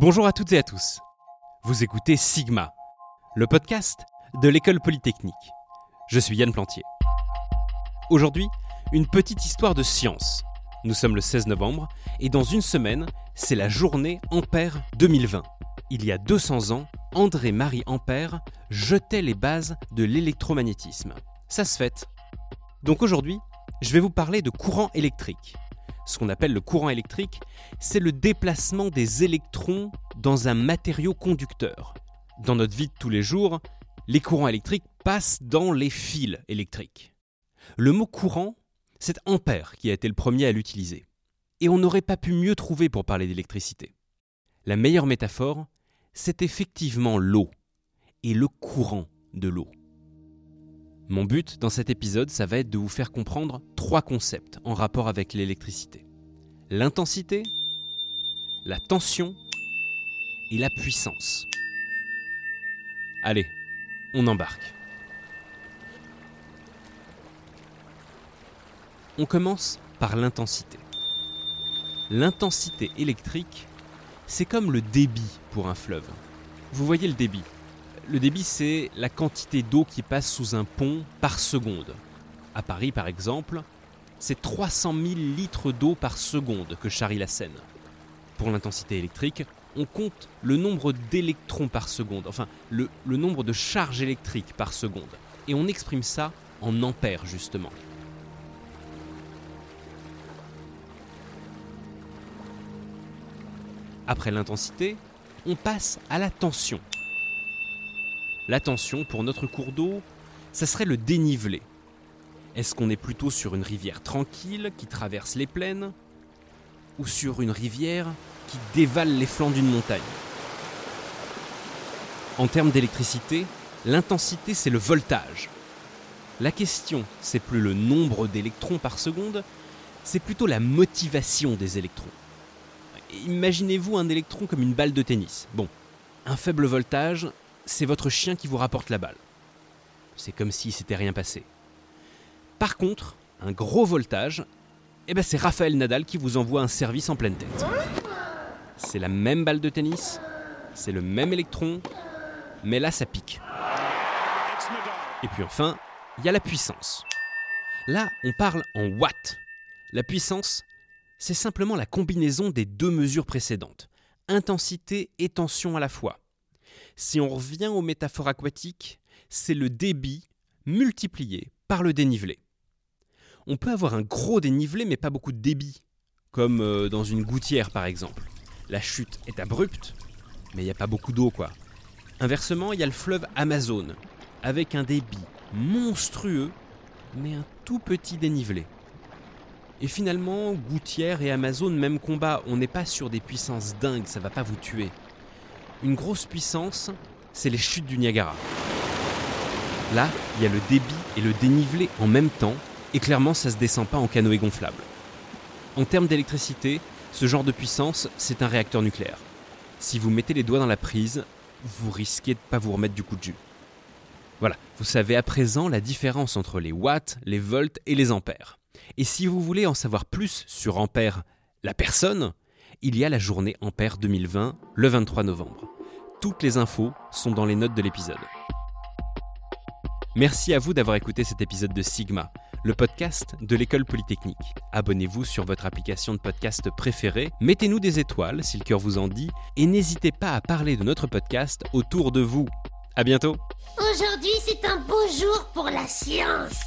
Bonjour à toutes et à tous. Vous écoutez Sigma, le podcast de l'école polytechnique. Je suis Yann Plantier. Aujourd'hui, une petite histoire de science. Nous sommes le 16 novembre et dans une semaine, c'est la journée Ampère 2020. Il y a 200 ans, André-Marie Ampère jetait les bases de l'électromagnétisme. Ça se fait. Donc aujourd'hui, je vais vous parler de courant électrique. Ce qu'on appelle le courant électrique, c'est le déplacement des électrons dans un matériau conducteur. Dans notre vie de tous les jours, les courants électriques passent dans les fils électriques. Le mot courant, c'est Ampère qui a été le premier à l'utiliser. Et on n'aurait pas pu mieux trouver pour parler d'électricité. La meilleure métaphore, c'est effectivement l'eau et le courant de l'eau. Mon but dans cet épisode, ça va être de vous faire comprendre trois concepts en rapport avec l'électricité. L'intensité, la tension et la puissance. Allez, on embarque. On commence par l'intensité. L'intensité électrique, c'est comme le débit pour un fleuve. Vous voyez le débit le débit, c'est la quantité d'eau qui passe sous un pont par seconde. À Paris, par exemple, c'est 300 000 litres d'eau par seconde que charrie la Seine. Pour l'intensité électrique, on compte le nombre d'électrons par seconde, enfin le, le nombre de charges électriques par seconde. Et on exprime ça en ampères, justement. Après l'intensité, on passe à la tension. La tension pour notre cours d'eau, ça serait le dénivelé. Est-ce qu'on est plutôt sur une rivière tranquille qui traverse les plaines ou sur une rivière qui dévale les flancs d'une montagne? En termes d'électricité, l'intensité c'est le voltage. La question, c'est plus le nombre d'électrons par seconde, c'est plutôt la motivation des électrons. Imaginez-vous un électron comme une balle de tennis. Bon, un faible voltage, c'est votre chien qui vous rapporte la balle. C'est comme si c'était rien passé. Par contre, un gros voltage, eh ben c'est Raphaël Nadal qui vous envoie un service en pleine tête. C'est la même balle de tennis, c'est le même électron, mais là ça pique. Et puis enfin, il y a la puissance. Là, on parle en watts. La puissance, c'est simplement la combinaison des deux mesures précédentes, intensité et tension à la fois. Si on revient aux métaphores aquatiques, c'est le débit multiplié par le dénivelé. On peut avoir un gros dénivelé mais pas beaucoup de débit, comme euh, dans une gouttière par exemple. La chute est abrupte, mais il n'y a pas beaucoup d'eau quoi. Inversement, il y a le fleuve Amazon, avec un débit monstrueux, mais un tout petit dénivelé. Et finalement, Gouttière et Amazon, même combat, on n'est pas sur des puissances dingues, ça va pas vous tuer une grosse puissance, c'est les chutes du Niagara. Là, il y a le débit et le dénivelé en même temps, et clairement ça se descend pas en canoë gonflable. En termes d'électricité, ce genre de puissance, c'est un réacteur nucléaire. Si vous mettez les doigts dans la prise, vous risquez de pas vous remettre du coup de jus. Voilà, vous savez à présent la différence entre les watts, les volts et les ampères. Et si vous voulez en savoir plus sur Ampère, la personne, il y a la journée Ampère 2020, le 23 novembre. Toutes les infos sont dans les notes de l'épisode. Merci à vous d'avoir écouté cet épisode de Sigma, le podcast de l'école polytechnique. Abonnez-vous sur votre application de podcast préférée, mettez-nous des étoiles si le cœur vous en dit, et n'hésitez pas à parler de notre podcast autour de vous. À bientôt. Aujourd'hui, c'est un beau jour pour la science.